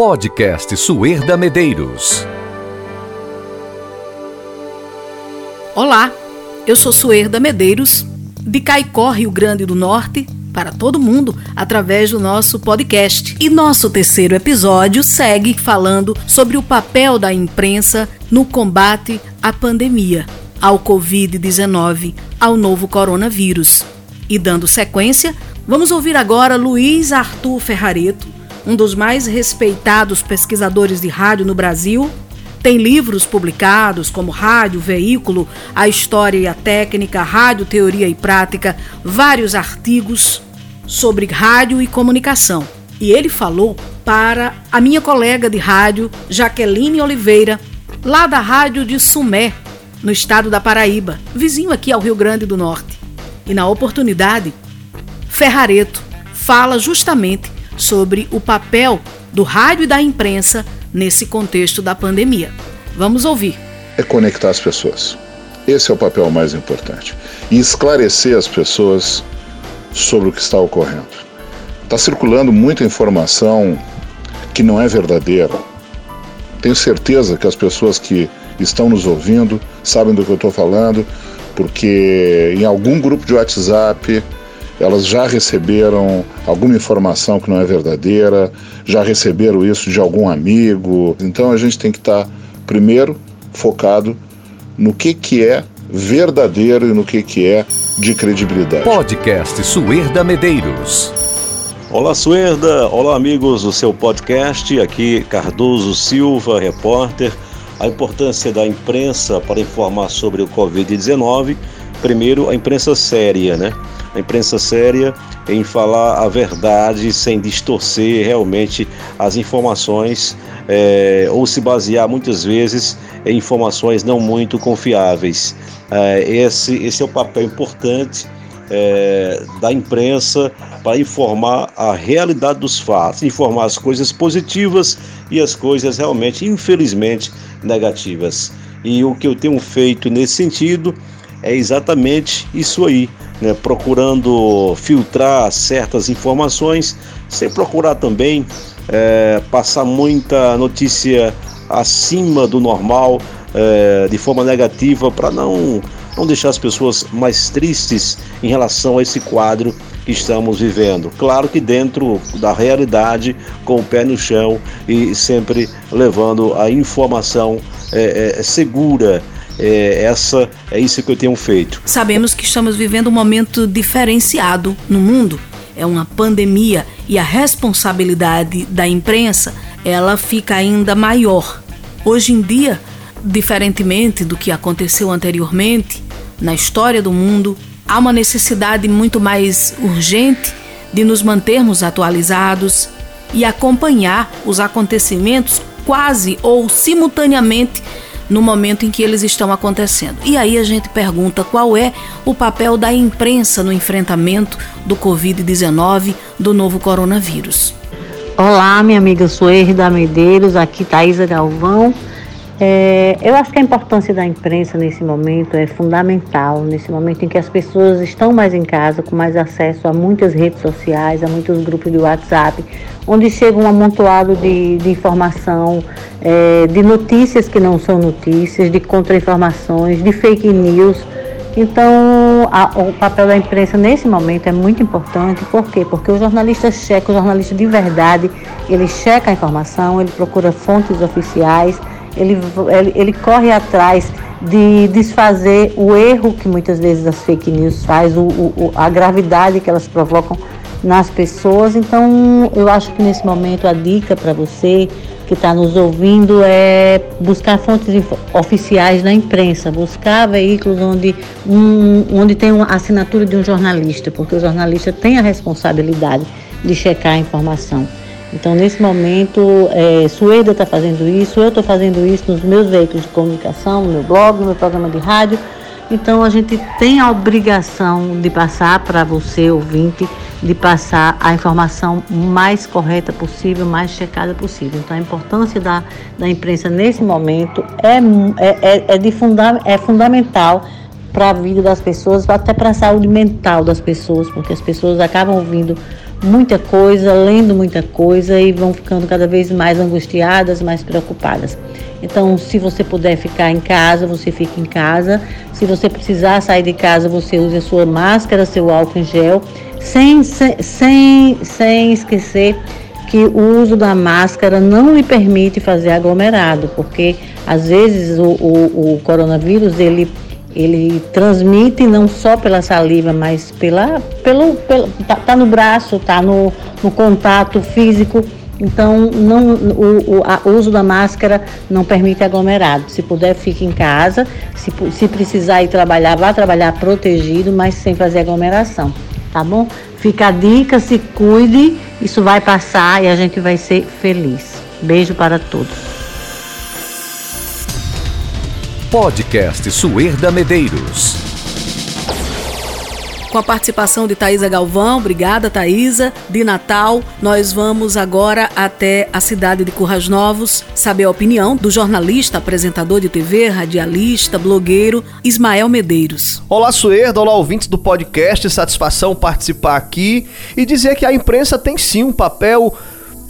Podcast Suerda Medeiros. Olá, eu sou Suerda Medeiros, de Caicó, Rio Grande do Norte, para todo mundo através do nosso podcast. E nosso terceiro episódio segue falando sobre o papel da imprensa no combate à pandemia, ao Covid-19, ao novo coronavírus. E dando sequência, vamos ouvir agora Luiz Arthur Ferrareto, um dos mais respeitados pesquisadores de rádio no Brasil. Tem livros publicados como Rádio, Veículo, A História e a Técnica, Rádio, Teoria e Prática, vários artigos sobre rádio e comunicação. E ele falou para a minha colega de rádio, Jaqueline Oliveira, lá da Rádio de Sumé, no estado da Paraíba, vizinho aqui ao Rio Grande do Norte. E na oportunidade, Ferrareto fala justamente sobre o papel do rádio e da imprensa nesse contexto da pandemia. Vamos ouvir. É conectar as pessoas. Esse é o papel mais importante. E esclarecer as pessoas sobre o que está ocorrendo. Está circulando muita informação que não é verdadeira. Tenho certeza que as pessoas que estão nos ouvindo sabem do que eu estou falando, porque em algum grupo de WhatsApp elas já receberam alguma informação que não é verdadeira, já receberam isso de algum amigo. Então a gente tem que estar, tá, primeiro, focado no que, que é verdadeiro e no que, que é de credibilidade. Podcast Suerda Medeiros. Olá, Suerda. Olá, amigos do seu podcast. Aqui, Cardoso Silva, repórter a importância da imprensa para informar sobre o Covid-19. Primeiro, a imprensa séria, né? A imprensa séria em falar a verdade sem distorcer realmente as informações é, ou se basear muitas vezes em informações não muito confiáveis. É, esse, esse é o papel importante é, da imprensa para informar a realidade dos fatos, informar as coisas positivas e as coisas realmente, infelizmente, negativas. E o que eu tenho feito nesse sentido é exatamente isso aí, né? procurando filtrar certas informações, sem procurar também é, passar muita notícia acima do normal, é, de forma negativa, para não não deixar as pessoas mais tristes em relação a esse quadro que estamos vivendo. Claro que dentro da realidade, com o pé no chão e sempre levando a informação é, é, segura. É, essa é isso que eu tenho feito. Sabemos que estamos vivendo um momento diferenciado no mundo. É uma pandemia e a responsabilidade da imprensa ela fica ainda maior. Hoje em dia, Diferentemente do que aconteceu anteriormente na história do mundo, há uma necessidade muito mais urgente de nos mantermos atualizados e acompanhar os acontecimentos quase ou simultaneamente no momento em que eles estão acontecendo. E aí a gente pergunta qual é o papel da imprensa no enfrentamento do Covid-19, do novo coronavírus. Olá, minha amiga Suerda Medeiros, aqui Thaisa Galvão. É, eu acho que a importância da imprensa nesse momento é fundamental, nesse momento em que as pessoas estão mais em casa, com mais acesso a muitas redes sociais, a muitos grupos de WhatsApp, onde chega um amontoado de, de informação, é, de notícias que não são notícias, de contra-informações, de fake news. Então, a, o papel da imprensa nesse momento é muito importante. Por quê? Porque o jornalista checa, o jornalista de verdade, ele checa a informação, ele procura fontes oficiais ele, ele, ele corre atrás de desfazer o erro que muitas vezes as fake news faz, o, o, a gravidade que elas provocam nas pessoas. Então, eu acho que nesse momento a dica para você que está nos ouvindo é buscar fontes oficiais na imprensa, buscar veículos onde, um, onde tem uma assinatura de um jornalista, porque o jornalista tem a responsabilidade de checar a informação. Então, nesse momento, é, Sueda está fazendo isso, eu estou fazendo isso nos meus veículos de comunicação, no meu blog, no meu programa de rádio. Então, a gente tem a obrigação de passar para você, ouvinte, de passar a informação mais correta possível, mais checada possível. Então, a importância da, da imprensa nesse momento é, é, é, é de funda é fundamental para a vida das pessoas, até para a saúde mental das pessoas, porque as pessoas acabam ouvindo muita coisa, lendo muita coisa e vão ficando cada vez mais angustiadas, mais preocupadas. Então, se você puder ficar em casa, você fica em casa. Se você precisar sair de casa, você use a sua máscara, seu álcool em gel, sem, sem, sem esquecer que o uso da máscara não lhe permite fazer aglomerado, porque às vezes o, o, o coronavírus ele ele transmite não só pela saliva, mas pela, pelo, pelo tá, tá no braço, tá no, no contato físico. Então, não, o, o, uso da máscara não permite aglomerado. Se puder, fique em casa. Se, se precisar ir trabalhar, vá trabalhar protegido, mas sem fazer aglomeração. Tá bom? Fica a dica, se cuide. Isso vai passar e a gente vai ser feliz. Beijo para todos. Podcast Suerda Medeiros. Com a participação de Thaisa Galvão, obrigada Thaisa, de Natal, nós vamos agora até a cidade de Currais Novos saber a opinião do jornalista, apresentador de TV, radialista, blogueiro Ismael Medeiros. Olá Suerda, olá ouvintes do podcast, satisfação participar aqui e dizer que a imprensa tem sim um papel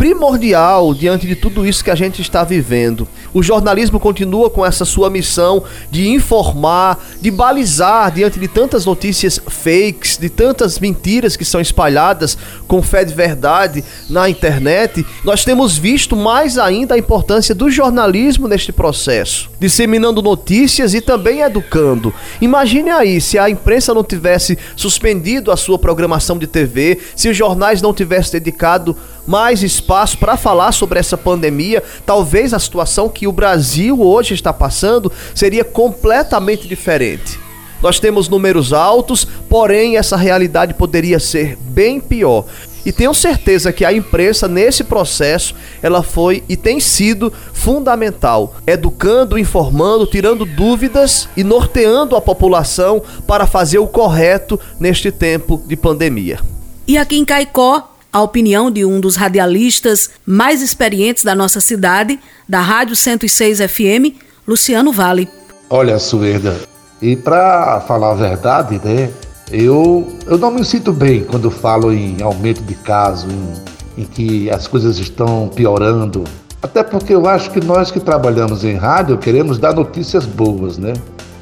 primordial diante de tudo isso que a gente está vivendo. O jornalismo continua com essa sua missão de informar, de balizar diante de tantas notícias fakes, de tantas mentiras que são espalhadas com fé de verdade na internet. Nós temos visto mais ainda a importância do jornalismo neste processo, disseminando notícias e também educando. Imagine aí se a imprensa não tivesse suspendido a sua programação de TV, se os jornais não tivessem dedicado mais espaço para falar sobre essa pandemia, talvez a situação que o Brasil hoje está passando seria completamente diferente. Nós temos números altos, porém essa realidade poderia ser bem pior. E tenho certeza que a imprensa nesse processo, ela foi e tem sido fundamental, educando, informando, tirando dúvidas e norteando a população para fazer o correto neste tempo de pandemia. E aqui em Caicó, a opinião de um dos radialistas mais experientes da nossa cidade, da Rádio 106 FM, Luciano Vale. Olha, Suerda, e para falar a verdade, né, eu, eu não me sinto bem quando falo em aumento de casos, em, em que as coisas estão piorando. Até porque eu acho que nós que trabalhamos em rádio queremos dar notícias boas, né?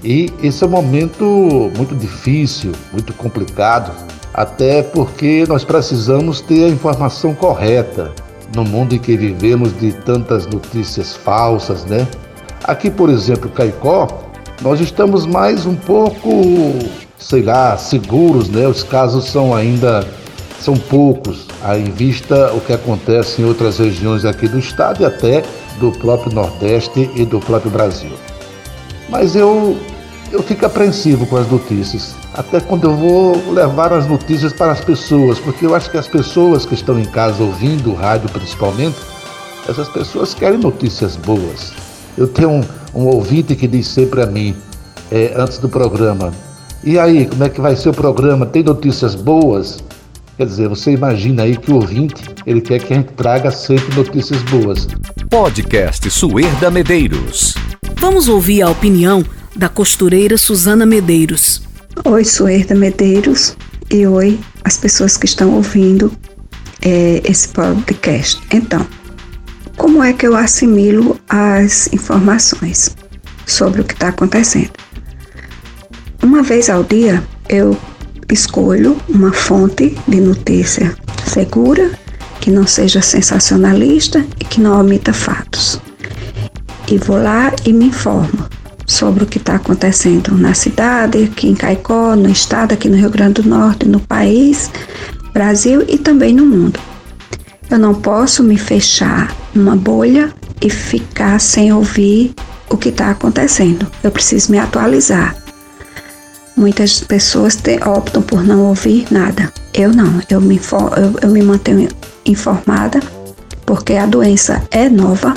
E esse é um momento muito difícil, muito complicado até porque nós precisamos ter a informação correta no mundo em que vivemos de tantas notícias falsas, né? Aqui, por exemplo, Caicó, nós estamos mais um pouco, sei lá, seguros, né? Os casos são ainda são poucos, em vista o que acontece em outras regiões aqui do estado e até do próprio Nordeste e do próprio Brasil. Mas eu eu fico apreensivo com as notícias, até quando eu vou levar as notícias para as pessoas, porque eu acho que as pessoas que estão em casa ouvindo o rádio principalmente, essas pessoas querem notícias boas. Eu tenho um, um ouvinte que diz sempre a mim, é, antes do programa, e aí, como é que vai ser o programa? Tem notícias boas? Quer dizer, você imagina aí que o ouvinte, ele quer que a gente traga sempre notícias boas. Podcast Suerda Medeiros. Vamos ouvir a opinião da costureira Suzana Medeiros. Oi, Suerda Medeiros e oi as pessoas que estão ouvindo é, esse podcast. Então, como é que eu assimilo as informações sobre o que está acontecendo? Uma vez ao dia, eu escolho uma fonte de notícia segura, que não seja sensacionalista e que não omita fatos. E vou lá e me informo sobre o que está acontecendo na cidade, aqui em Caicó, no estado, aqui no Rio Grande do Norte, no país, Brasil e também no mundo. Eu não posso me fechar numa bolha e ficar sem ouvir o que está acontecendo. Eu preciso me atualizar. Muitas pessoas te, optam por não ouvir nada. Eu não, eu me, eu, eu me mantenho informada porque a doença é nova,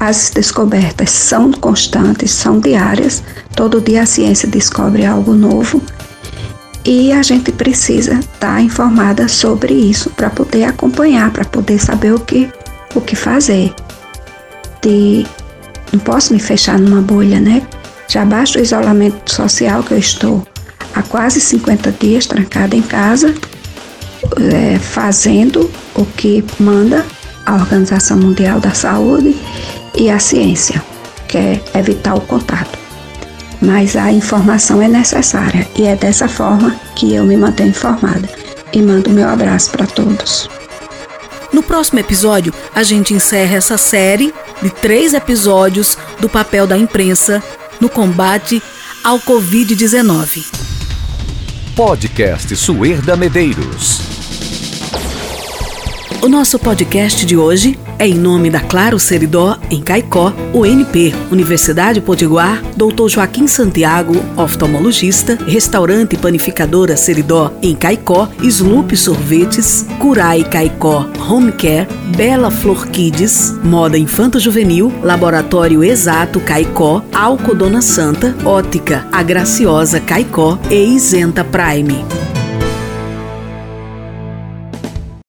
as descobertas são constantes, são diárias. Todo dia a ciência descobre algo novo e a gente precisa estar tá informada sobre isso para poder acompanhar, para poder saber o que, o que fazer. De, não posso me fechar numa bolha, né? Já basta o isolamento social que eu estou há quase 50 dias trancada em casa é, fazendo o que manda a Organização Mundial da Saúde e a ciência, que é evitar o contato. Mas a informação é necessária e é dessa forma que eu me mantenho informada. E mando meu abraço para todos. No próximo episódio, a gente encerra essa série de três episódios do papel da imprensa no combate ao Covid-19. Podcast Suerda Medeiros. O nosso podcast de hoje é em nome da Claro Seridó, em Caicó, UNP, Universidade Potiguar, Dr. Joaquim Santiago, oftalmologista, Restaurante Panificadora Seridó, em Caicó, Sloop Sorvetes, Curai Caicó, Home Care, Bela Flor Kids, Moda Infanto Juvenil, Laboratório Exato Caicó, Alco Dona Santa, Ótica A Graciosa Caicó e Isenta Prime.